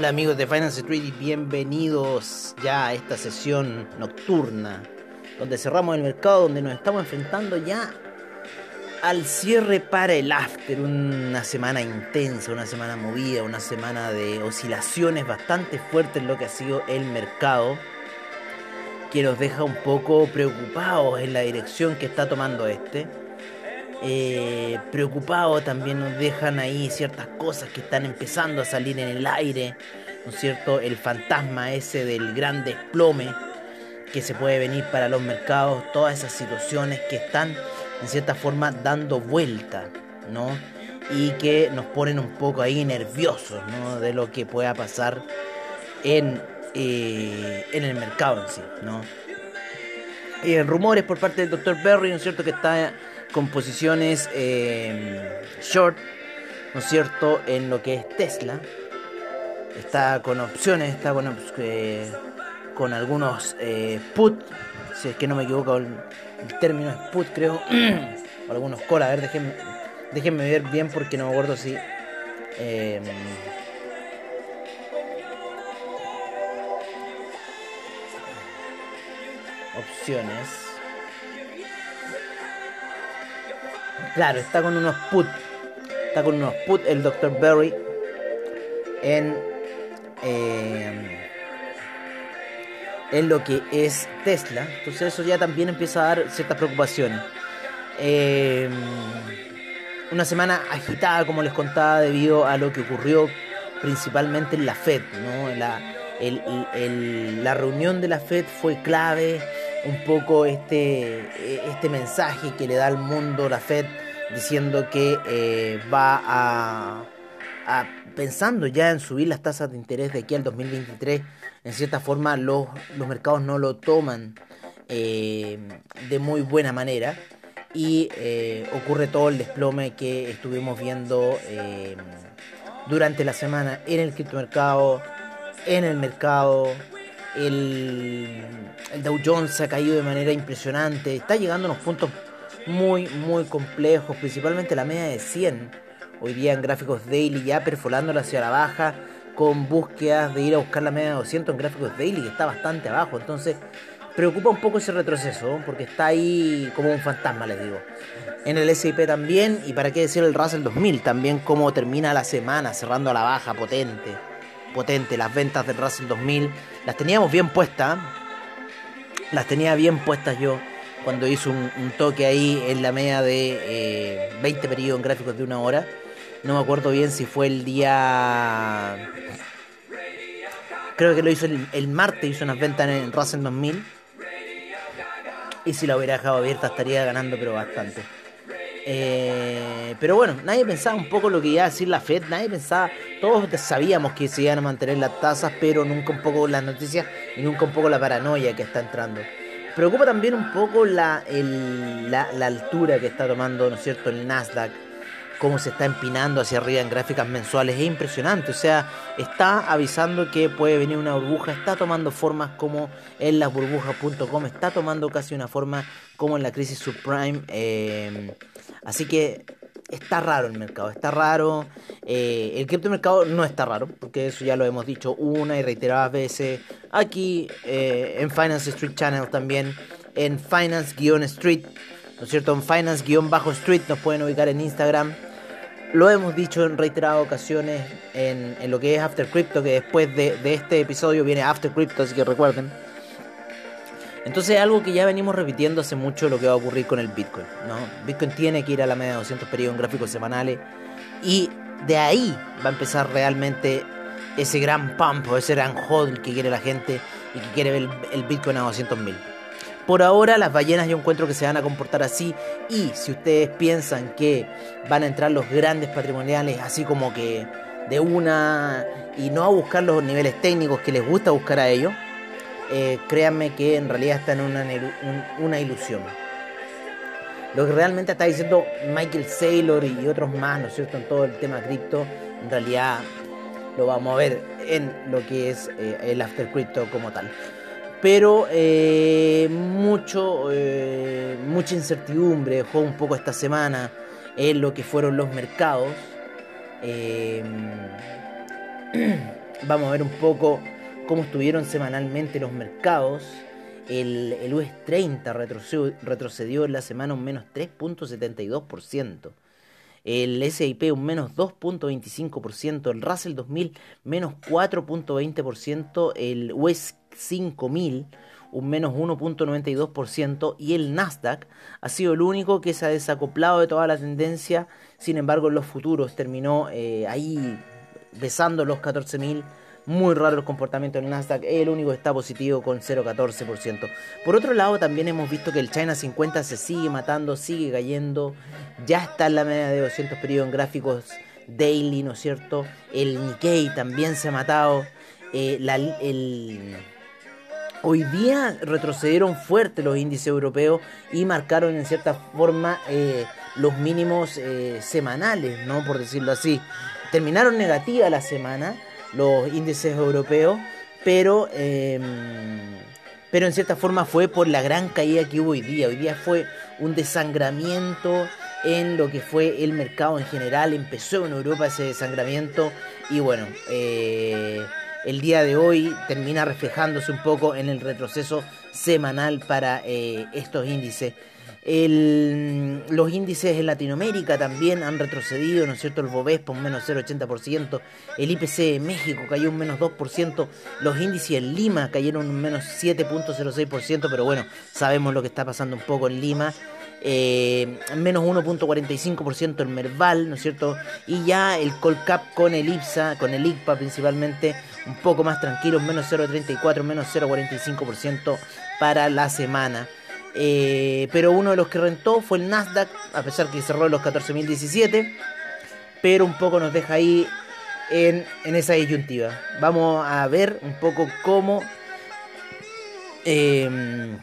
Hola amigos de Finance Street bienvenidos ya a esta sesión nocturna donde cerramos el mercado, donde nos estamos enfrentando ya al cierre para el after, una semana intensa, una semana movida, una semana de oscilaciones bastante fuertes en lo que ha sido el mercado, que nos deja un poco preocupados en la dirección que está tomando este. Eh, preocupados también nos dejan ahí ciertas cosas que están empezando a salir en el aire, ¿no es cierto? El fantasma ese del gran desplome que se puede venir para los mercados, todas esas situaciones que están en cierta forma dando vuelta, ¿no? Y que nos ponen un poco ahí nerviosos, ¿no? De lo que pueda pasar en, eh, en el mercado en sí, ¿no? Eh, rumores por parte del Dr. Berry, ¿no es cierto? Que está con posiciones eh, short, ¿no es cierto? En lo que es Tesla. Está con opciones, está con, con algunos put, si es que no me equivoco, el término es put, creo, o algunos call. A ver, déjenme, déjenme ver bien porque no me acuerdo si. Eh, opciones. Claro, está con unos put. Está con unos put el Dr. Berry en. Eh, en lo que es Tesla. Entonces eso ya también empieza a dar ciertas preocupaciones. Eh, una semana agitada, como les contaba, debido a lo que ocurrió principalmente en la Fed. ¿no? La, la reunión de la Fed fue clave. Un poco este, este mensaje que le da al mundo la Fed diciendo que eh, va a, pensando ya en subir las tasas de interés de aquí al 2023 en cierta forma los, los mercados no lo toman eh, de muy buena manera y eh, ocurre todo el desplome que estuvimos viendo eh, durante la semana en el criptomercado, en el mercado. El, Dow Jones ha caído de manera impresionante, está llegando a unos puntos muy, muy complejos, principalmente la media de 100. Hoy día en gráficos daily ya perforándola hacia la baja, con búsquedas de ir a buscar la media de 200 en gráficos daily, que está bastante abajo. Entonces, preocupa un poco ese retroceso, porque está ahí como un fantasma, les digo. En el SIP también, y para qué decir el Russell 2000, también como termina la semana, cerrando a la baja, potente. Potente, las ventas del Russell 2000 las teníamos bien puestas. Las tenía bien puestas yo cuando hice un, toque ahí en la media de 20 eh, periodos en gráficos de una hora. No me acuerdo bien si fue el día Creo que lo hizo el, martes, hizo unas ventas en el Russell 2000. Y si la hubiera dejado abierta estaría ganando, pero bastante. Eh, pero bueno, nadie pensaba un poco lo que iba a decir la Fed, nadie pensaba, todos sabíamos que se iban a mantener las tasas, pero nunca un poco las noticias y nunca un poco la paranoia que está entrando. Preocupa también un poco la, la, altura que está tomando, ¿no es cierto?, el Nasdaq cómo se está empinando hacia arriba en gráficas mensuales. Es impresionante. O sea, está avisando que puede venir una burbuja. Está tomando formas como en lasburbujas.com. Está tomando casi una forma como en la crisis subprime. Eh, así que está raro el mercado. Está raro. Eh, el criptomercado no está raro. Porque eso ya lo hemos dicho una y reiteradas veces. Aquí eh, en Finance Street Channel también. En Finance-Street. ¿No es cierto? En Finance-Street nos pueden ubicar en Instagram. Lo hemos dicho en reiteradas ocasiones en, lo que es After Crypto, que después de, este episodio viene After Crypto, así que recuerden. Entonces algo que ya venimos repitiendo hace mucho lo que va a ocurrir con el Bitcoin. ¿no? Bitcoin tiene que ir a la media de 200 periodos en gráficos semanales y de ahí va a empezar realmente ese gran pump o ese gran hold que quiere la gente y que quiere ver el, Bitcoin a 200 mil. Por ahora las ballenas yo encuentro que se van a comportar así y si ustedes piensan que van a entrar los grandes patrimoniales así como que de una y no a buscar los niveles técnicos que les gusta buscar a ellos, eh, créanme que en realidad están en una, ilusión. Lo que realmente está diciendo Michael Saylor y otros más, ¿no es cierto?, en todo el tema cripto, en realidad lo vamos a ver en lo que es eh, el After Crypto como tal pero eh, mucho, mucha incertidumbre dejó un poco esta semana en lo que fueron los mercados. Vamos a ver un poco cómo estuvieron semanalmente los mercados. El, el US 30 retrocedió, en la semana un menos 3.72%. El SIP un menos 2.25%, el Russell 2000 menos 4.20%, el US 5000 un menos 1.92% y el Nasdaq ha sido el único que se ha desacoplado de toda la tendencia, sin embargo en los futuros terminó eh, ahí besando los 14.000. Muy raro el comportamiento del Nasdaq, el único está positivo con 0,14%. Por otro lado, también hemos visto que el China 50 se sigue matando, sigue cayendo, ya está en la media de 200 periodos en gráficos daily, ¿no es cierto? El Nikkei también se ha matado. Eh, el, Hoy día retrocedieron fuerte los índices europeos y marcaron en cierta forma eh, los mínimos eh, semanales, ¿no? Por decirlo así. Terminaron negativa la semana los índices europeos, pero, em, pero en cierta forma fue por la gran caída que hubo hoy día. Hoy día fue un desangramiento en lo que fue el mercado en general. Empezó en Europa ese desangramiento y bueno, eh, el día de hoy termina reflejándose un poco en el retroceso semanal para eh, estos índices. Los índices en Latinoamérica también han retrocedido, ¿no es cierto? El Bovespa un menos 0,80%, el IPC de México cayó un menos 2%, los índices en Lima cayeron un menos 7,06%, pero bueno, sabemos lo que está pasando un poco en Lima eh, menos 1.45% el Merval, ¿no es cierto? Y ya el Colcap con el IPSA, con el ICPA principalmente, un poco más tranquilo, menos 0.34, menos 0.45% para la semana. Eh, pero uno de los que rentó fue el Nasdaq, a pesar que cerró los 14.017, pero un poco nos deja ahí en, en, esa disyuntiva. Vamos a ver un poco cómo... Eh,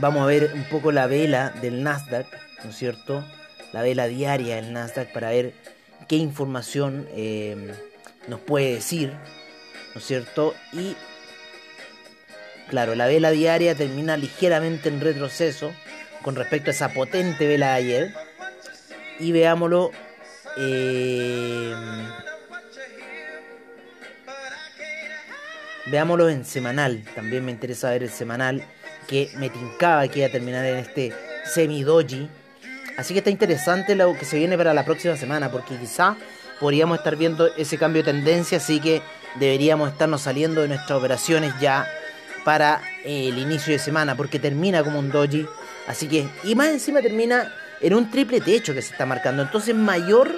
Vamos a ver un poco la vela del Nasdaq, ¿no es cierto? La vela diaria del Nasdaq para ver qué información eh, nos puede decir, ¿no es cierto? Y claro, la vela diaria termina ligeramente en retroceso con respecto a esa potente vela de ayer. Y veámoslo. Eh, veámoslo en semanal. También me interesa ver el semanal que me tincaba que iba a terminar en este semi-doji. Así que está interesante lo que se viene para la próxima semana, porque quizá podríamos estar viendo ese cambio de tendencia, así que deberíamos estarnos saliendo de nuestras operaciones ya para eh, el inicio de semana, porque termina como un doji. Así que, y más encima termina en un triple techo que se está marcando. Entonces, mayor,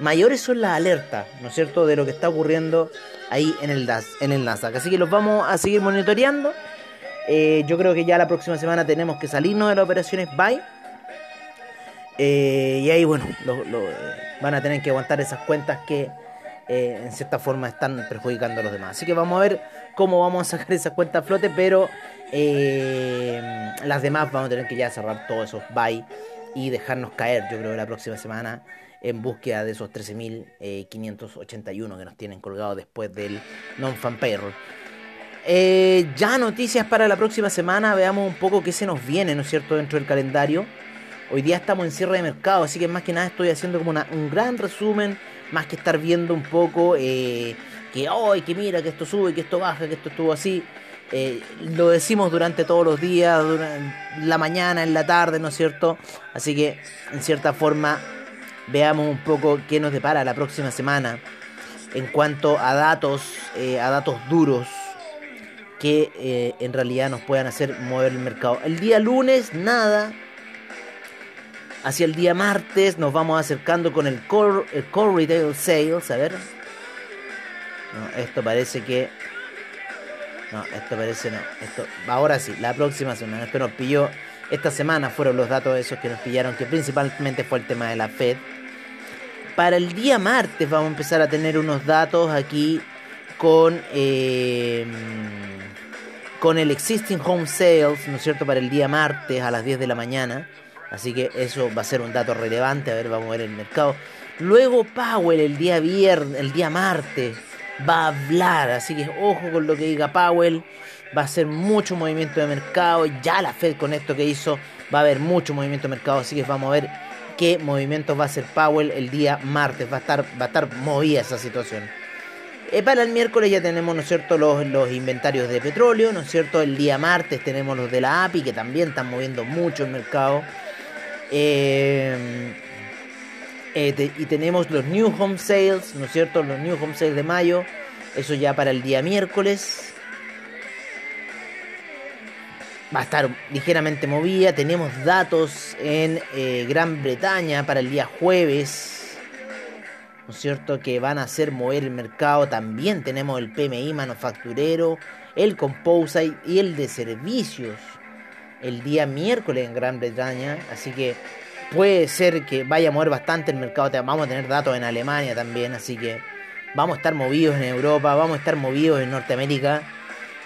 mayores son las alertas, ¿no es cierto?, de lo que está ocurriendo ahí en el, DAS, en el Nasdaq. Así que los vamos a seguir monitoreando. Eh, yo creo que ya la próxima semana tenemos que salirnos de las operaciones buy. Eh, y ahí, bueno, eh, van a tener que aguantar esas cuentas que en cierta forma están perjudicando a los demás. Así que vamos a ver cómo vamos a sacar esas cuentas a flote, pero las demás vamos a tener que ya cerrar todos esos buy y dejarnos caer, yo creo, la próxima semana en búsqueda de esos 13.581 que nos tienen colgados después del non-fan payroll. Eh, ya noticias para la próxima semana, veamos un poco qué se nos viene, ¿no es cierto?, dentro del calendario. Hoy día estamos en cierre de mercado, así que más que nada estoy haciendo como un gran resumen, más que estar viendo un poco eh, que hoy, que mira, que esto sube, que esto baja, que esto estuvo así. Eh, lo decimos durante todos los días, la mañana, en la tarde, ¿no es cierto? Así que, en cierta forma, veamos un poco qué nos depara la próxima semana en cuanto a datos, a datos duros que eh, en realidad nos puedan hacer mover el mercado. El día lunes, nada. Hacia el día martes nos vamos acercando con el core, el core retail sales. A ver. No, esto parece que. No, esto parece no. Esto, ahora sí, la próxima semana. Esto nos pilló. Esta semana fueron los datos esos que nos pillaron, que principalmente fue el tema de la Fed. Para el día martes vamos a empezar a tener unos datos aquí con. Eh, con el Existing Home Sales, ¿no es cierto?, para el día martes a las 10 de la mañana. Así que eso va a ser un dato relevante, a ver, vamos a ver el mercado. Luego Powell el día viernes, el día martes va a hablar, así que ojo con lo que diga Powell. Va a ser mucho movimiento de mercado. Ya la Fed con esto que hizo va a haber mucho movimiento de mercado, así que vamos a ver qué movimientos va a hacer Powell el día martes. Va a estar, va a estar movida esa situación. Eh, para el miércoles ya tenemos, ¿no es cierto?, los, los inventarios de petróleo, ¿no es cierto? El día martes tenemos los de la API, que también están moviendo mucho el mercado. Eh, eh, y tenemos los New Home Sales, ¿no es cierto? Los New Home Sales de mayo. Eso ya para el día miércoles. Va a estar ligeramente movida. Tenemos datos en Gran Bretaña para el día jueves. ¿no es cierto?, que van a hacer mover el mercado. También tenemos el PMI manufacturero, el Composite y el de servicios el día miércoles en Gran Bretaña. Así que puede ser que vaya a mover bastante el mercado. Vamos a tener datos en Alemania también, así que vamos a estar movidos en Europa, vamos a estar movidos en Norteamérica.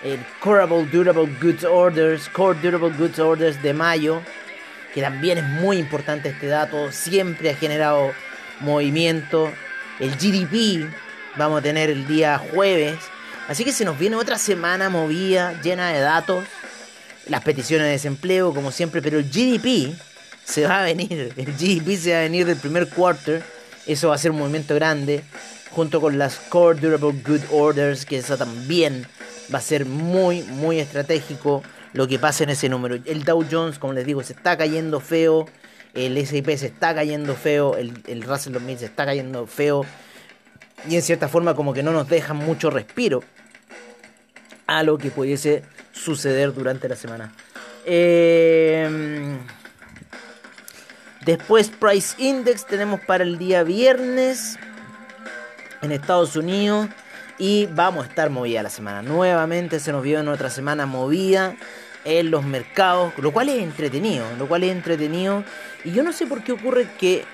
El Core Durable Goods Orders, Core Durable Goods Orders de mayo, que también es muy importante este dato, siempre ha generado movimiento el GDP vamos a tener el día jueves. Así que se nos viene otra semana movida, llena de datos. Las peticiones de desempleo, como siempre, pero el GDP se va a venir. El GDP se va a venir del primer quarter. Eso va a ser un movimiento grande. Junto con las Core Durable Good Orders, que eso también va a ser muy, muy estratégico lo que pasa en ese número. El Dow Jones, como les digo, se está cayendo feo el S&P se está cayendo feo, el, el Russell 2000 se está cayendo feo y en cierta forma como que no nos deja mucho respiro a lo que pudiese suceder durante la semana. Em, después Price Index tenemos para el día viernes en Estados Unidos y vamos a estar movida la semana. Nuevamente se nos vio en otra semana movida en los mercados, lo cual es entretenido, lo cual es entretenido. Y yo no sé por qué ocurre que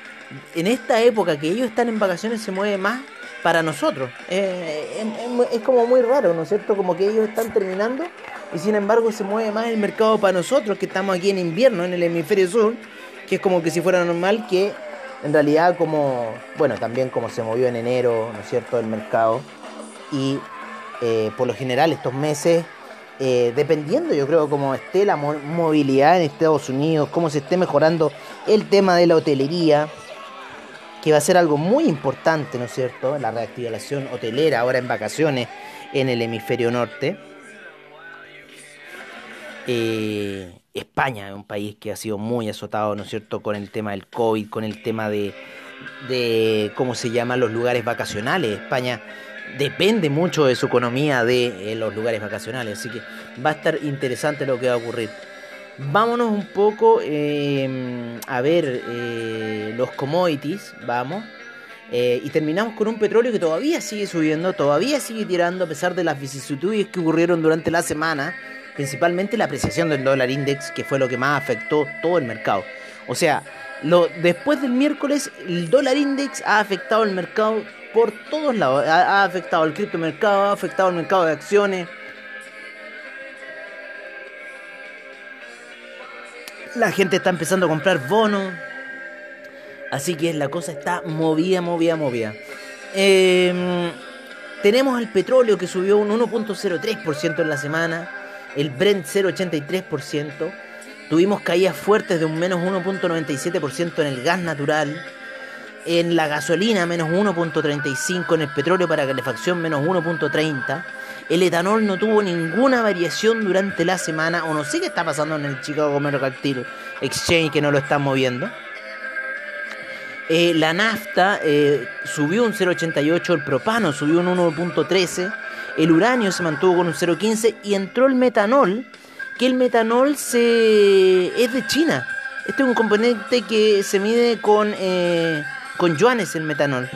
en esta época que ellos están en vacaciones se mueve más para nosotros. Eh, es, como muy raro, ¿no es cierto? Como que ellos están terminando y sin embargo se mueve más el mercado para nosotros que estamos aquí en invierno, en el hemisferio sur, que es como que si fuera normal que en realidad como, bueno, también como se movió en enero, ¿no es cierto?, el mercado. Y eh, por lo general estos meses eh, dependiendo yo creo cómo esté la movilidad en Estados Unidos, cómo se esté mejorando el tema de la hotelería, que va a ser algo muy importante, ¿no es cierto? La reactivación hotelera ahora en vacaciones en el hemisferio norte. Eh, España es un país que ha sido muy azotado, ¿no es cierto?, con el tema del COVID, con el tema de, de ¿cómo se llaman los lugares vacacionales? España depende mucho de su economía de eh, los lugares vacacionales, así que va a estar interesante lo que va a ocurrir. Vámonos un poco em, a ver eh, los commodities, vamos. Eh, y terminamos con un petróleo que todavía sigue subiendo, todavía sigue tirando a pesar de las vicisitudes que ocurrieron durante la semana, principalmente la apreciación del dólar index, que fue lo que más afectó todo el mercado. O sea, lo, después del miércoles, el dólar index ha afectado el mercado por todos lados. Ha, afectado el criptomercado, ha afectado el mercado de acciones. La gente está empezando a comprar bonos. Así que la cosa está movida, movida, movida. Em, tenemos el petróleo que subió un 1.03% en la semana. El Brent 0.83%. Tuvimos caídas fuertes de un menos 1.97% en el gas natural en la gasolina menos 1.35, en el petróleo para calefacción menos 1.30. El etanol no tuvo ninguna variación durante la semana, o no sé qué está pasando en el Chicago Mercantile Exchange que no lo están moviendo. Eh, la nafta eh, subió un 0.88, el propano subió un 1.13, el uranio se mantuvo con un 0.15 y entró el metanol, que el metanol se es de China. Este es un componente que se mide con eh, con yuanes el metanol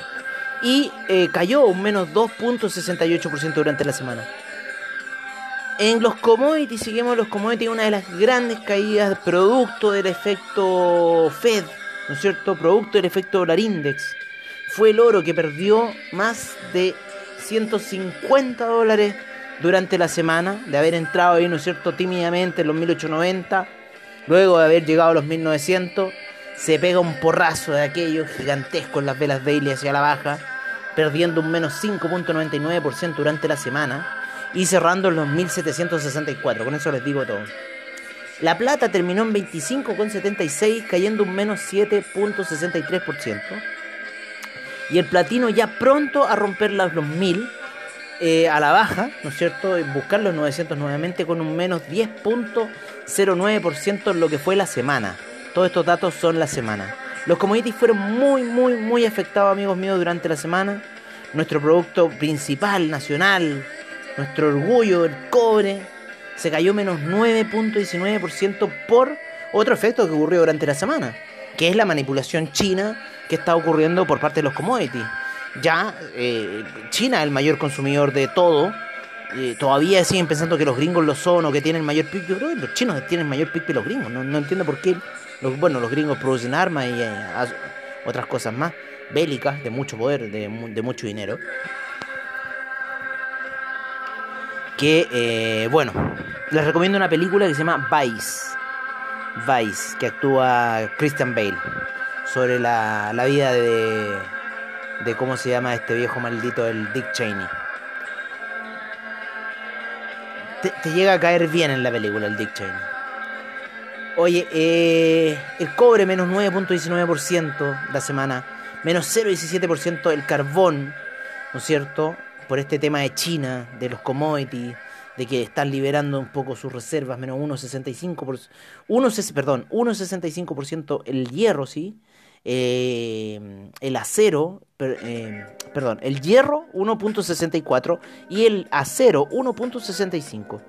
y eh, cayó un menos 2.68% durante la semana. En los commodities, seguimos los commodities, una de las grandes caídas producto del efecto Fed, ¿no es cierto? Producto del efecto dólar index. Fue el oro que perdió más de 150 dólares durante la semana, de haber entrado ahí, ¿no es cierto?, tímidamente en los 1890, luego de haber llegado a los 1900 se pega un porrazo de aquellos gigantescos las velas daily hacia la baja, perdiendo un menos 5.99% durante la semana y cerrando en los 1764. Con eso les digo todo. La plata terminó en 25,76, cayendo un menos 7.63%. Y el platino ya pronto a romper los 1000, eh, a la baja, ¿no es cierto? Buscar los 900 nuevamente con un menos 10.09% en lo que fue la semana. Todos estos datos son la semana. Los commodities fueron muy, muy, muy afectados, amigos míos, durante la semana. Nuestro producto principal, nacional, nuestro orgullo, el cobre, se cayó menos 9.19% por otro efecto que ocurrió durante la semana, que es la manipulación china que está ocurriendo por parte de los commodities ya eh, China el mayor consumidor de todo. Eh, todavía siguen pensando que los gringos lo son o que tienen mayor PIB. Yo creo que los chinos tienen mayor PIB que los gringos. No, entiendo por qué. Los, bueno, los gringos producen armas y eh, otras cosas más bélicas, de mucho poder, de, mucho dinero. Que, bueno, les recomiendo una película que se llama Vice. Vice, que actúa Christian Bale. Sobre la, la vida de de cómo se llama este viejo maldito, el Dick Cheney. Te, llega a caer bien en la película el Dick Cheney. Oye, eh, el cobre menos 9.19% la semana, menos 0.17% el carbón, ¿no es cierto? Por este tema de China, de los commodities, de que están liberando un poco sus reservas, menos 1.65%, 1, perdón, 1.65% el hierro, ¿sí? Eh, el acero, eh, perdón, el hierro 1.64 y el acero 1.65.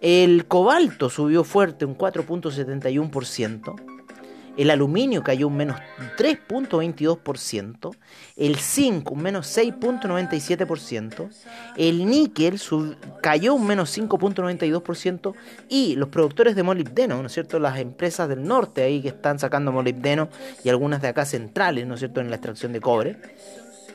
El cobalto subió fuerte un 4.71%. El aluminio cayó un menos 3.22%, el zinc un menos 6.97%, el níquel cayó un menos 5.92% y los productores de molibdeno, ¿no es cierto? Las empresas del norte ahí que están sacando molibdeno y algunas de acá centrales, ¿no es cierto?, en la extracción de cobre,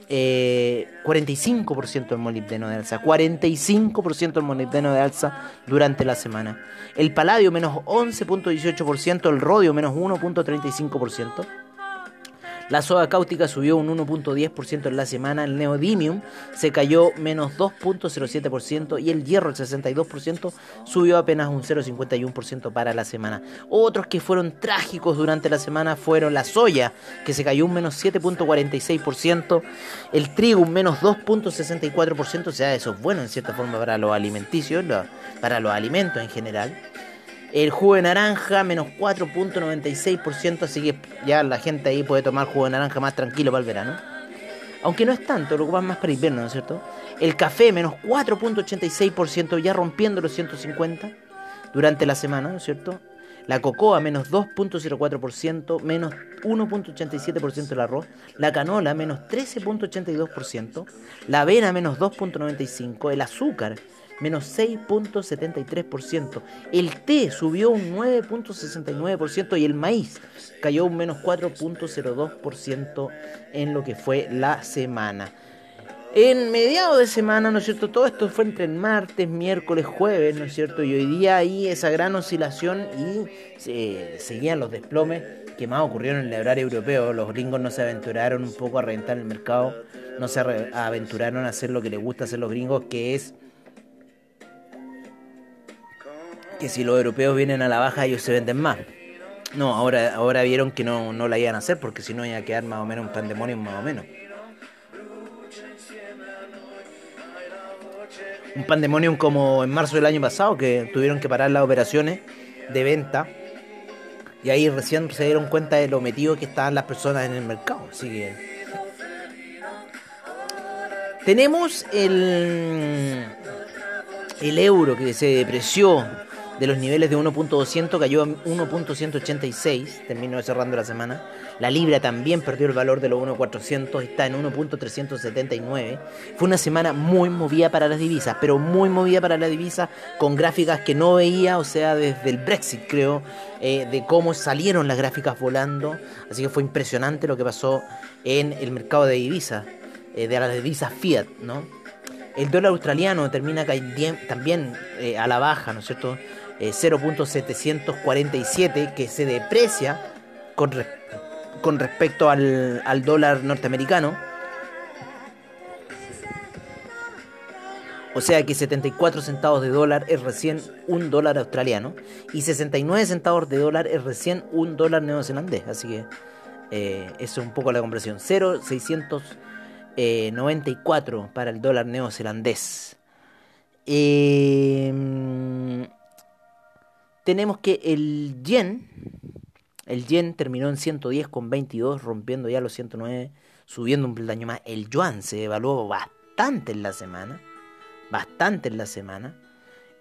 eh, 45% del molibdeno de alza, 45% del molibdeno de alza durante la semana. El paladio menos 11.18%, el rodio menos 1.35%. La soda cáustica subió un 1.10% en la semana, el neodymium se cayó menos 2.07% y el hierro, el 62%, subió apenas un 0.51% para la semana. Otros que fueron trágicos durante la semana fueron la soya, que se cayó un menos 7.46%, el trigo un menos 2.64%, o sea, eso es bueno en cierta forma para los alimenticios, para los alimentos en general. El jugo de naranja, menos 4.96%, así que ya la gente ahí puede tomar jugo de naranja más tranquilo para el verano. Aunque no es tanto, lo ocupan más para invierno, ¿no es cierto? El café, menos 4.86%, ya rompiendo los 150 durante la semana, ¿no es cierto? La cocoa, menos 2.04%, menos 1.87% el arroz. La canola, menos 13.82%. La avena, menos 2.95%. El azúcar, menos 6.73%. El té subió un 9.69% y el maíz cayó un menos 4.02% en lo que fue la semana. En mediados de semana, ¿no es cierto? Todo esto fue entre martes, miércoles, jueves, ¿no es cierto? Y hoy día hay esa gran oscilación y se seguían los desplomes que más ocurrieron en el horario europeo. Los gringos no se aventuraron un poco a reventar el mercado, no se aventuraron a hacer lo que les gusta hacer los gringos, que es que si los europeos vienen a la baja ellos se venden más. No, ahora, ahora vieron que no, no la iban a hacer porque si no iba a quedar más o menos un pandemonio más o menos. Un pandemonium como en marzo del año pasado que tuvieron que parar las operaciones de venta y ahí recién se dieron cuenta de lo metido que estaban las personas en el mercado. Así que tenemos el el euro que se depreció de los niveles de 1.200 cayó a 1.186, terminó cerrando la semana. La libra también perdió el valor de los 1.400, está en 1.379. Fue una semana muy movida para las divisas, pero muy movida para las divisas, con gráficas que no veía, o sea, desde el Brexit creo, eh, de cómo salieron las gráficas volando. Así que fue impresionante lo que pasó en el mercado de divisas, eh, de las divisas Fiat, ¿no? El dólar australiano termina también eh, a la baja, ¿no es cierto? 0.747 eh, que se deprecia con, con respecto al, al dólar norteamericano. O sea que 74 centavos de dólar es recién un dólar australiano y 69 centavos de dólar es recién un dólar neozelandés. Así que eh, eso es un poco la conversión. 0,600 94 para el dólar neozelandés. Em, tenemos que el yen, el yen terminó en 110,22, rompiendo ya los 109, subiendo un peldaño más. El yuan se evaluó bastante en la semana, bastante en la semana.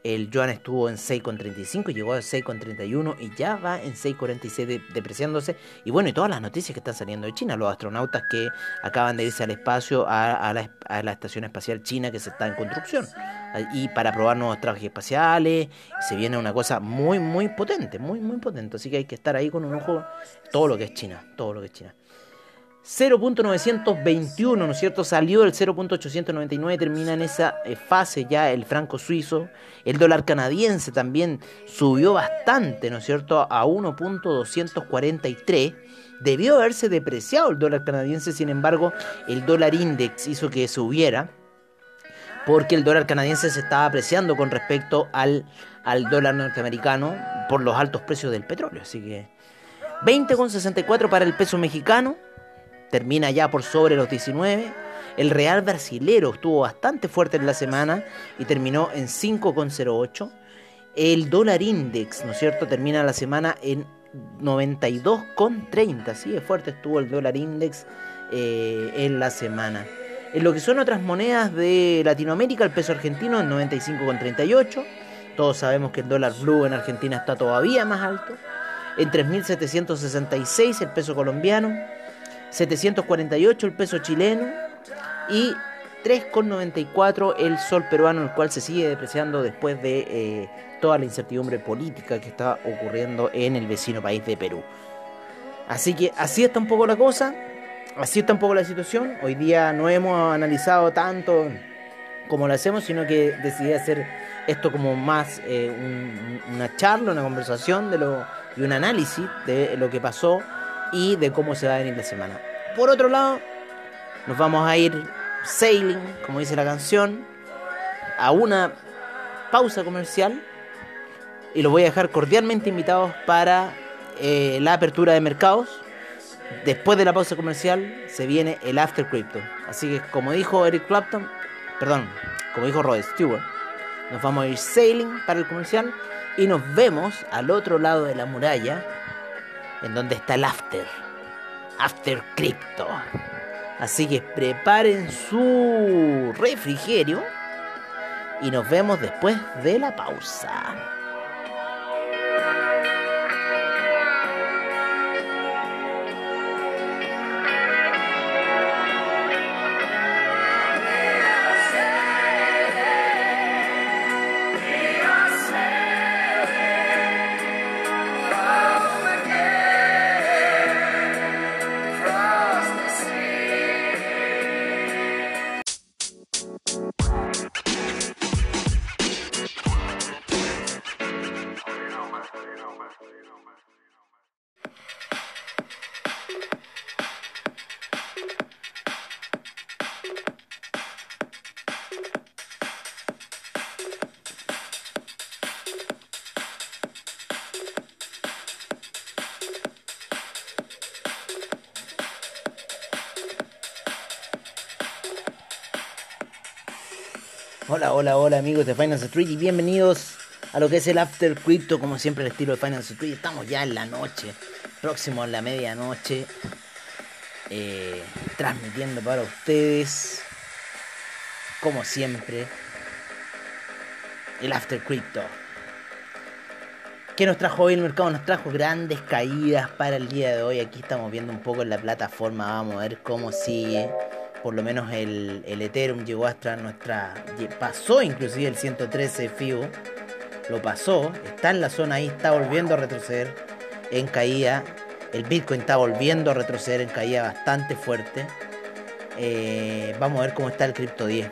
El yuan estuvo en 6,35, llegó a 6,31 y ya va en 6,46 depreciándose. Y bueno, y todas las noticias que están saliendo de China, los astronautas que acaban de irse al espacio a, la, a la, estación espacial china que se está en construcción. Y para probar nuevos trajes espaciales, se viene una cosa muy, muy potente, muy, muy potente. Así que hay que estar ahí con un ojo todo lo que es China, todo lo que es China. 0.921, ¿no es cierto? Salió el 0.899, termina en esa eh, fase ya el franco suizo. El dólar canadiense también subió bastante, ¿no es cierto? A 1.243. Debió haberse depreciado el dólar canadiense, sin embargo, el dólar index hizo que subiera. Porque el dólar canadiense se estaba apreciando con respecto al, al dólar norteamericano por los altos precios del petróleo. Así que 20,64 para el peso mexicano termina ya por sobre los 19. El Real Brasilero estuvo bastante fuerte en la semana y terminó en 5,08. El dólar index, ¿no es cierto?, termina la semana en 92,30. Así es fuerte estuvo el dólar index eh, en la semana. En lo que son otras monedas de Latinoamérica, el peso argentino en 95,38. Todos sabemos que el dólar blue en Argentina está todavía más alto. En 3.766 el peso colombiano. 748 el peso chileno y 3,94 el sol peruano, el cual se sigue depreciando después de eh, toda la incertidumbre política que está ocurriendo en el vecino país de Perú. Así que así está un poco la cosa, así está un poco la situación. Hoy día no hemos analizado tanto como lo hacemos, sino que decidí hacer esto como más eh, una charla, una conversación de lo, y un análisis de lo que pasó y de cómo se va a venir la semana. Por otro lado, nos vamos a ir sailing, como dice la canción, a una pausa comercial y los voy a dejar cordialmente invitados para eh, la apertura de mercados. Después de la pausa comercial se viene el After Crypto. Así que como dijo Eric Clapton, perdón, como dijo Rod Stewart, nos vamos a ir sailing para el comercial y nos vemos al otro lado de la muralla en donde está el after. After Crypto. Así que preparen su refrigerio y nos vemos después de la pausa. Hola, hola, amigos de Finance Street y bienvenidos a lo que es el After Crypto, como siempre el estilo de Finance Street. Estamos ya en la noche, próximo a la medianoche, eh, transmitiendo para ustedes, como siempre, el After Crypto. ¿Qué nos trajo hoy el mercado? Nos trajo grandes caídas para el día de hoy. Aquí estamos viendo un poco en la plataforma, vamos a ver cómo sigue por lo menos el, Ethereum llegó hasta nuestra. pasó inclusive el 113 FIBO. Lo pasó. Está en la zona ahí. Está volviendo a retroceder en caída. El Bitcoin está volviendo a retroceder en caída bastante fuerte. Eh, vamos a ver cómo está el Crypto 10.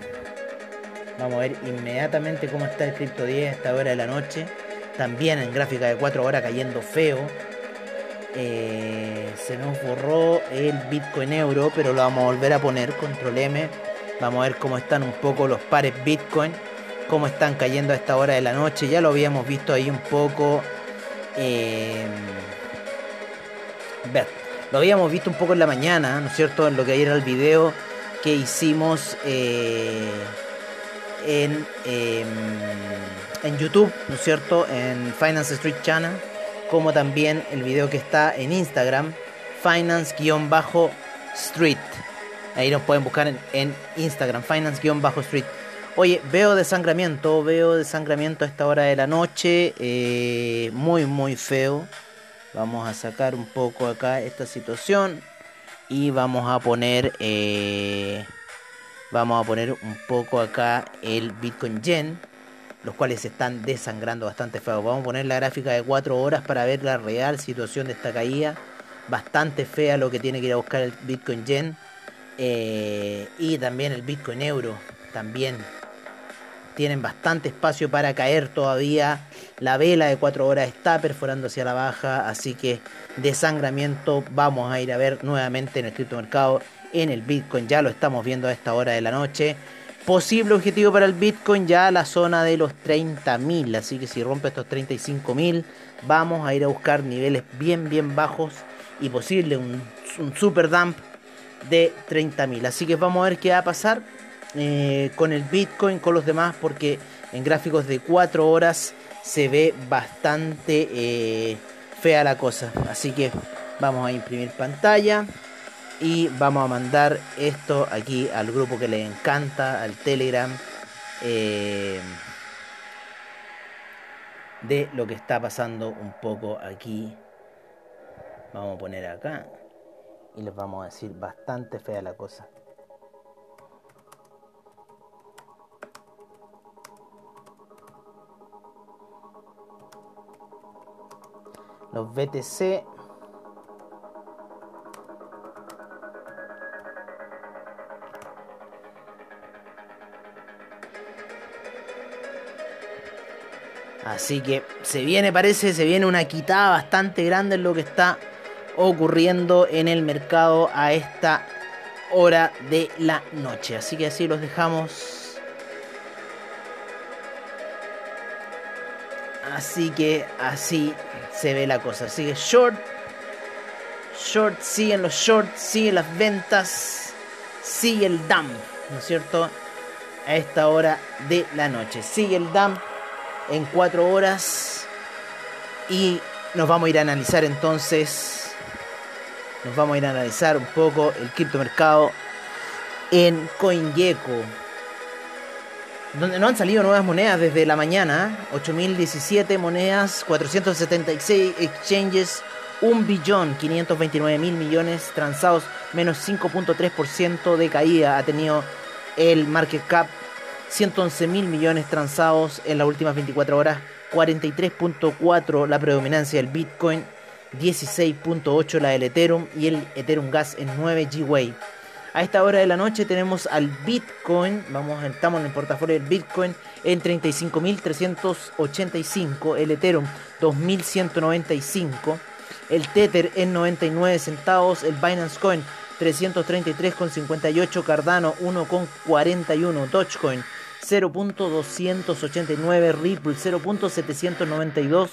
Vamos a ver inmediatamente cómo está el Crypto 10 a esta hora de la noche. También en gráfica de 4 horas cayendo feo. Eh, se nos borró el Bitcoin euro, pero lo vamos a volver a poner, control M. Vamos a ver cómo están un poco los pares Bitcoin, cómo están cayendo a esta hora de la noche. Ya lo habíamos visto ahí un poco. Eh, lo habíamos visto un poco en la mañana, ¿no es cierto? En lo que era el video que hicimos eh, en, em, en YouTube, ¿no es cierto? En Finance Street Channel, como también el video que está en Instagram, Finance-Street. Ahí nos pueden buscar en, Instagram, Finance-Street. Oye, veo desangramiento, veo desangramiento a esta hora de la noche, eh, muy, muy feo. Vamos a sacar un poco acá esta situación y vamos a poner eh, vamos a poner un poco acá el Bitcoin Yen los cuales se están desangrando bastante feo. Vamos a poner la gráfica de 4 horas para ver la real situación de esta caída. Bastante fea lo que tiene que ir a buscar el Bitcoin Yen eh, y también el Bitcoin Euro. También tienen bastante espacio para caer todavía. La vela de 4 horas está perforando hacia la baja, así que desangramiento. Vamos a ir a ver nuevamente en el criptomercado, en el Bitcoin, ya lo estamos viendo a esta hora de la noche. Posible objetivo para el Bitcoin ya la zona de los 30.000, así que si rompe estos 35.000 vamos a ir a buscar niveles bien bien bajos y posible un, super dump de 30.000. Así que vamos a ver qué va a pasar. Eh, con el Bitcoin, con los demás, porque en gráficos de 4 horas se ve bastante eh, fea la cosa. Así que vamos a imprimir pantalla y vamos a mandar esto aquí al grupo que le encanta, al Telegram. Eh, de lo que está pasando un poco aquí. Vamos a poner acá y les vamos a decir bastante fea la cosa. los BTC Así que se viene, parece, se viene una quitada bastante grande en lo que está ocurriendo en el mercado a esta hora de la noche. Así que así los dejamos. Así que así se ve la cosa. Sigue short. Short, siguen los shorts, siguen las ventas, sigue el dump, ¿no es cierto? A esta hora de la noche. Sigue el dump en cuatro horas. Y nos vamos a ir a analizar entonces. Nos vamos a ir a analizar un poco el criptomercado en CoinGecko donde no han salido nuevas monedas desde la mañana. 8.017 monedas, 476 exchanges, 1 billón 529 mil millones transados, menos 5.3% de caída ha tenido el market cap. 111 mil millones transados en las últimas 24 horas, 43.4 la predominancia del Bitcoin, 16.8 la del Ethereum y el Ethereum Gas en 9 G-Way. A esta hora de la noche tenemos al Bitcoin, vamos, estamos en el portafolio del Bitcoin en 35.385, el Ethereum 2.195, el Tether en 99 centavos, el Binance Coin 333,58, Cardano 1,41, Dogecoin 0.289, Ripple 0.792,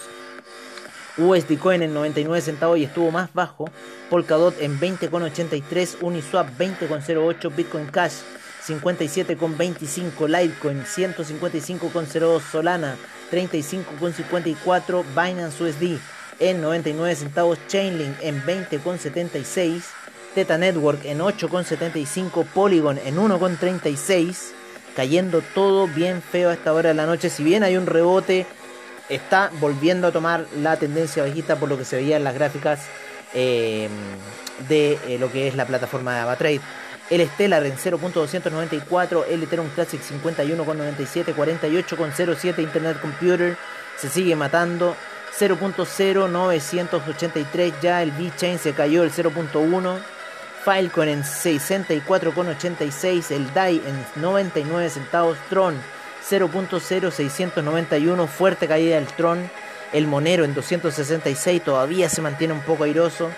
USD Coin en 99 centavos y estuvo más bajo. Polkadot en 20,83. Uniswap 20,08. Bitcoin Cash 57,25. Litecoin 155,02. Solana 35,54. Binance USD en 99 centavos. Chainlink en 20,76. Teta Network en 8,75. Polygon en 1,36. Cayendo todo bien feo a esta hora de la noche. Si bien hay un rebote está volviendo a tomar la tendencia bajista por lo que se veía en las gráficas eh, de eh, lo que es la plataforma de Avatrade. El Stellar en 0.294, el Ethereum Classic 51.97, 48.07 Internet Computer se sigue matando. 0.0983 ya el V-Chain se cayó el 0.1. Filecoin en 64.86, el DAI en 99 centavos, Tron 0.0691, fuerte caída del Tron. El Monero en 266 todavía se mantiene un poco airoso.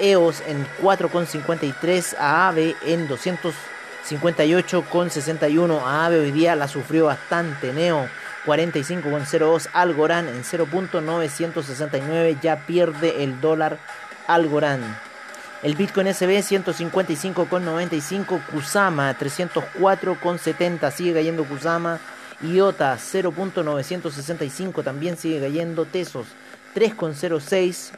EOS en 4,53, AAVE en 258,61. AAVE hoy día la sufrió bastante. Neo 45,02. Algorand en 0.969 ya pierde el dólar Algorand. El Bitcoin SB 155,95. Kusama 304,70. Sigue cayendo Kusama. IOTA 0.965 también sigue cayendo. Tesos 3,06.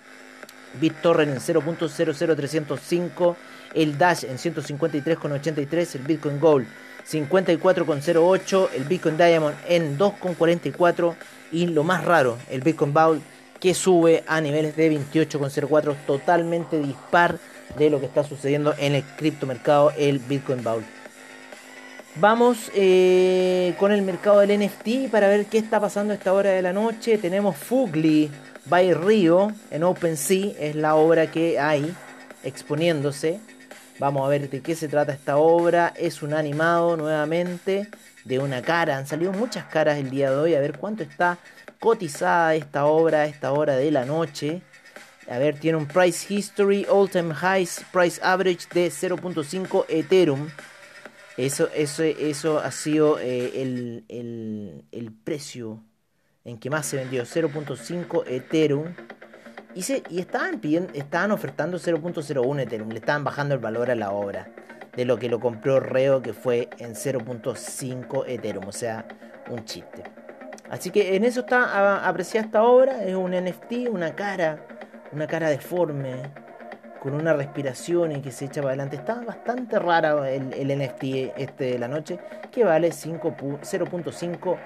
BitTorrent en 0.00305. El Dash en 153,83. El Bitcoin Gold 54,08. El Bitcoin Diamond en 2,44. Y lo más raro, el Bitcoin Bowl que sube a niveles de 28,04. Totalmente dispar de lo que está sucediendo en el criptomercado, el Bitcoin Bowl. Vamos eh, con el mercado del NFT para ver qué está pasando a esta hora de la noche. Tenemos Fugly by Rio en OpenSea, es la obra que hay exponiéndose. Vamos a ver de qué se trata esta obra. Es un animado nuevamente de una cara. Han salido muchas caras el día de hoy. A ver cuánto está cotizada esta obra a esta hora de la noche. A ver, tiene un price history, all time highs, price average de 0.5 Ethereum. Eso, eso, eso ha sido eh, el, el, precio en que más se vendió, 0.5 Ethereum. Y, se, y estaban, pidiendo, estaban ofertando 0.01 Ethereum, le estaban bajando el valor a la obra de lo que lo compró Reo, que fue en 0.5 Ethereum, o sea, un chiste. Así que en eso está apreciada esta obra, es un NFT, una cara una cara deforme, con una respiración y que se echa para adelante. Está bastante rara el, NFT este de la noche, que vale 0.5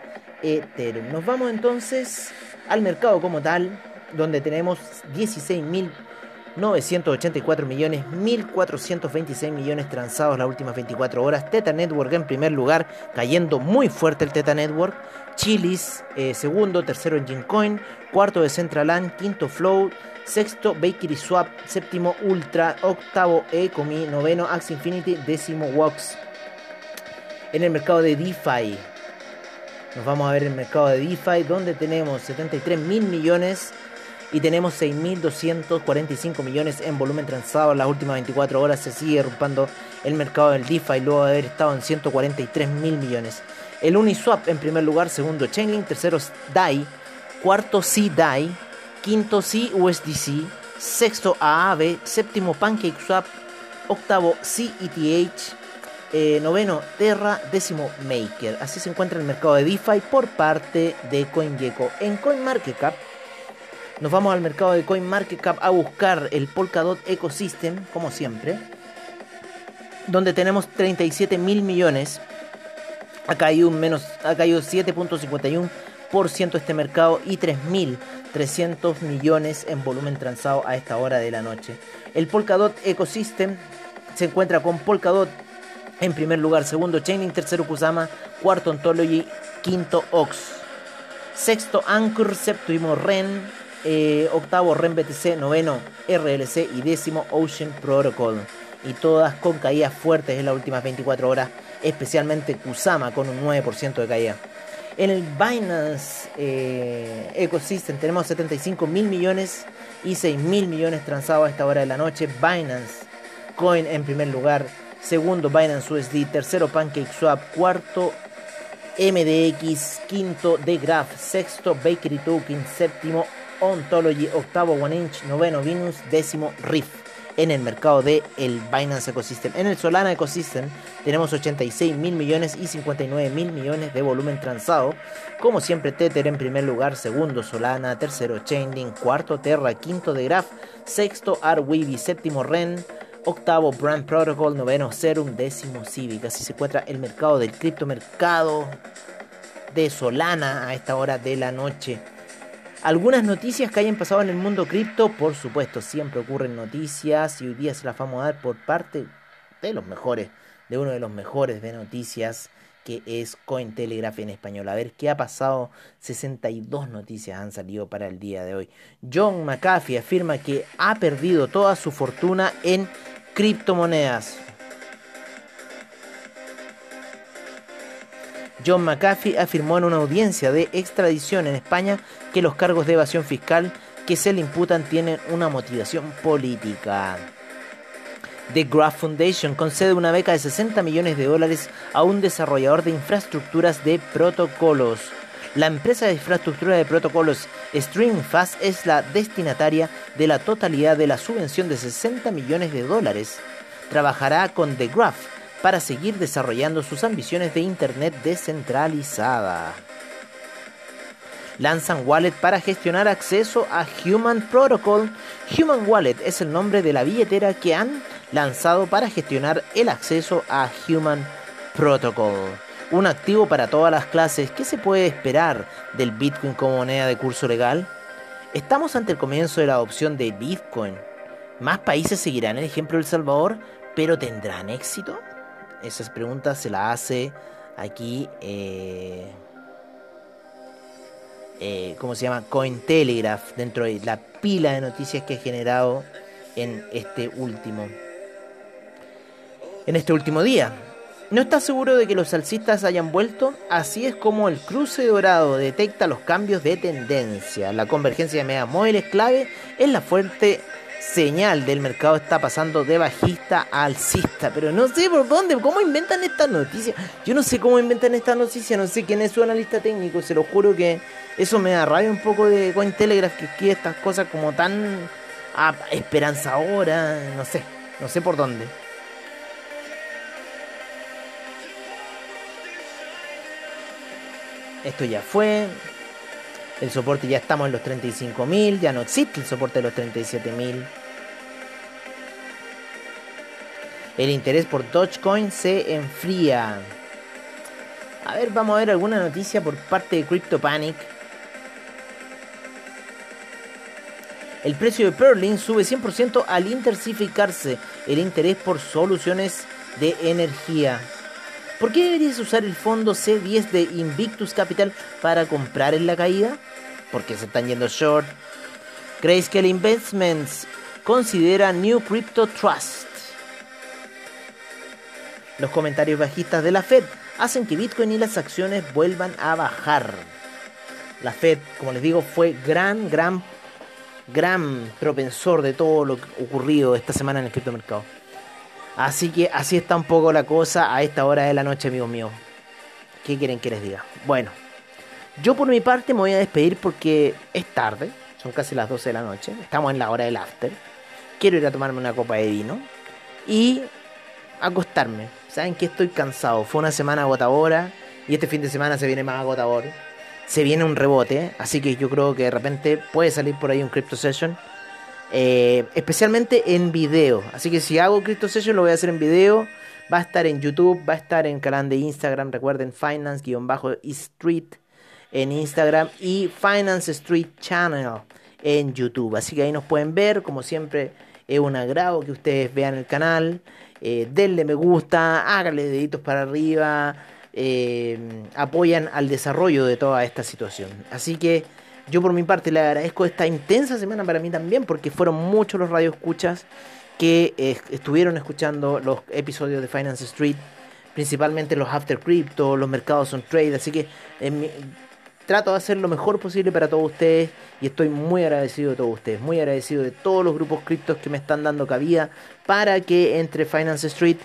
Ethereum. Nos vamos entonces al mercado como tal, donde tenemos 16.984 millones, 1.426 millones transados las últimas 24 horas. Teta Network en primer lugar, cayendo muy fuerte el Teta Network. Chilis, eh, segundo, tercero en Coin, cuarto de Centraland, quinto Flow, sexto Bakery Swap, séptimo Ultra, octavo Ecomi, noveno Axe Infinity, décimo Wox. En el mercado de DeFi, nos vamos a ver el mercado de DeFi, donde tenemos 73 mil millones y tenemos 6.245 millones en volumen transado. En las últimas 24 horas. Se sigue rompando el mercado del DeFi luego de haber estado en 143 mil millones. El Uniswap en primer lugar, segundo Chainlink, tercero DAI, cuarto C-DAI, quinto C-USDC, sexto AAV, séptimo PancakeSwap, octavo CETH, eh, noveno Terra, décimo Maker. Así se encuentra el mercado de DeFi por parte de CoinGecko. En CoinMarketCap nos vamos al mercado de CoinMarketCap a buscar el Polkadot Ecosystem, como siempre, donde tenemos 37 mil millones. Ha caído, un menos, ha caído 7.51% este mercado y 3.300 millones en volumen transado a esta hora de la noche. El Polkadot Ecosystem se encuentra con Polkadot en primer lugar, segundo Chaining, tercero Kusama, cuarto Ontology, quinto Ox, sexto Anchor, séptimo Ren, eh, octavo Ren BTC, noveno RLC y décimo Ocean Protocol. Y todas con caídas fuertes en las últimas 24 horas especialmente Kusama con un 9% de caída. En el Binance eh, Ecosystem tenemos 75 mil millones y 6 mil millones transados a esta hora de la noche. Binance Coin en primer lugar, segundo Binance USD, tercero PancakeSwap, cuarto MDX, quinto The Graph, sexto Bakery Token, séptimo Ontology, octavo One Inch, noveno Venus, décimo Rift en el mercado de el Binance Ecosystem. En el Solana Ecosystem tenemos 86 mil millones y 59 mil millones de volumen transado. Como siempre, Tether en primer lugar, segundo Solana, tercero Chainlink, cuarto Terra, quinto de Graph, sexto Arweavy, séptimo Ren, octavo Brand Protocol, noveno Serum, décimo Civic. Así se encuentra el mercado del criptomercado de Solana a esta hora de la noche. Algunas noticias que hayan pasado en el mundo cripto, por supuesto, siempre ocurren noticias y hoy día se las vamos a dar por parte de los mejores, de uno de los mejores de noticias que es Cointelegraph en español. A ver qué ha pasado. 62 noticias han salido para el día de hoy. John McAfee afirma que ha perdido toda su fortuna en criptomonedas. John McAfee afirmó en una audiencia de extradición en España que los cargos de evasión fiscal que se le imputan tienen una motivación política. The Graph Foundation concede una beca de 60 millones de dólares a un desarrollador de infraestructuras de protocolos. La empresa de infraestructura de protocolos Streamfast es la destinataria de la totalidad de la subvención de 60 millones de dólares. Trabajará con The Graph para seguir desarrollando sus ambiciones de Internet descentralizada. Lanzan Wallet para gestionar acceso a Human Protocol. Human Wallet es el nombre de la billetera que han lanzado para gestionar el acceso a Human Protocol. Un activo para todas las clases. ¿Qué se puede esperar del Bitcoin como moneda de curso legal? Estamos ante el comienzo de la adopción de Bitcoin. ¿Más países seguirán el ejemplo de El Salvador, pero tendrán éxito? Esas preguntas se las hace aquí, eh, eh, ¿cómo se llama? Cointelegraph, dentro de la pila de noticias que he generado en este último, en este último día. ¿No está seguro de que los salsistas hayan vuelto? Así es como el cruce dorado detecta los cambios de tendencia. La convergencia de medias móviles clave es la fuerte señal del mercado está pasando de bajista a alcista, pero no sé por dónde, cómo inventan estas noticias. Yo no sé cómo inventan estas noticias, no sé quién es su analista técnico, se lo juro que eso me da rabia un poco de Cointelegraph que escribe estas cosas como tan ah, esperanzadora, no sé, no sé por dónde. Esto ya fue. El soporte ya estamos en los 35.000, ya no existe el soporte de los 37.000. El interés por Dogecoin se enfría. A ver, vamos a ver alguna noticia por parte de CryptoPanic. El precio de Perlin sube 100% al intensificarse el interés por soluciones de energía. ¿Por qué deberías usar el fondo C10 de Invictus Capital para comprar en la caída? Porque se están yendo short. Grayscale Investments considera New Crypto Trust. Los comentarios bajistas de la Fed hacen que Bitcoin y las acciones vuelvan a bajar. La Fed, como les digo, fue gran, gran, gran propensor de todo lo ocurrido esta semana en el criptomercado. Así que así está un poco la cosa a esta hora de la noche, amigos míos. ¿Qué quieren que les diga? Bueno, yo por mi parte me voy a despedir porque es tarde, son casi las 12 de la noche, estamos en la hora del after. Quiero ir a tomarme una copa de vino y acostarme. Saben que estoy cansado, fue una semana agotadora y este fin de semana se viene más agotador. Se viene un rebote, así que yo creo que de repente puede salir por ahí un Crypto Session eh, especialmente en video. Así que si hago Crypto Session lo voy a hacer en video. Va a estar en YouTube, va a estar en canal de Instagram. Recuerden Finance-Street en Instagram y Finance Street Channel en YouTube. Así que ahí nos pueden ver. Como siempre, es un agrado que ustedes vean el canal. Eh, denle me gusta, háganle deditos para arriba. Eh, apoyan al desarrollo de toda esta situación. Así que yo por mi parte le agradezco esta intensa semana para mí también, porque fueron muchos los radioescuchas que eh, estuvieron escuchando los episodios de Finance Street, principalmente los After Crypto, los mercados on trade, así que trato de hacer lo mejor posible para todos ustedes y estoy muy agradecido de todos ustedes, muy agradecido de todos los grupos criptos que me están dando cabida para que entre Finance Street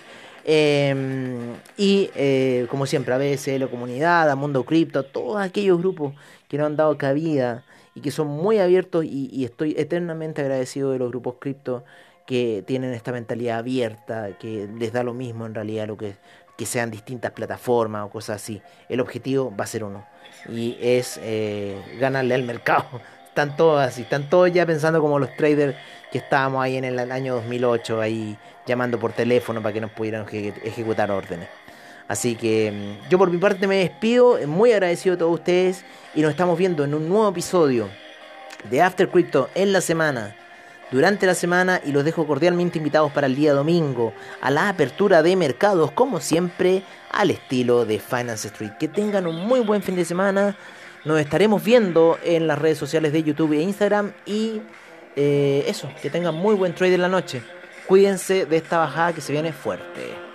em, y eh, como siempre a la comunidad, a Mundo Cripto, todos aquellos grupos que nos han dado cabida y que son muy abiertos y, estoy eternamente agradecido de los grupos cripto que tienen esta mentalidad abierta, que les da lo mismo en realidad lo que sean distintas plataformas o cosas así. El objetivo va a ser uno y es eh, ganarle al mercado. Están todos así, están todos ya pensando como los traders que estábamos ahí en el año 2008, ahí llamando por teléfono para que nos pudieran ejecutar órdenes. Así que mm, yo por mi parte me despido, muy agradecido a todos ustedes y nos estamos viendo en un nuevo episodio de After Crypto en la semana, durante la semana y los dejo cordialmente invitados para el día domingo a la apertura de mercados como siempre al estilo de Finance Street. Que tengan un muy buen fin de semana, nos estaremos viendo en las redes sociales de YouTube e Instagram y eh, eso, que tengan muy buen trade en la noche. Cuídense de esta bajada que se viene fuerte.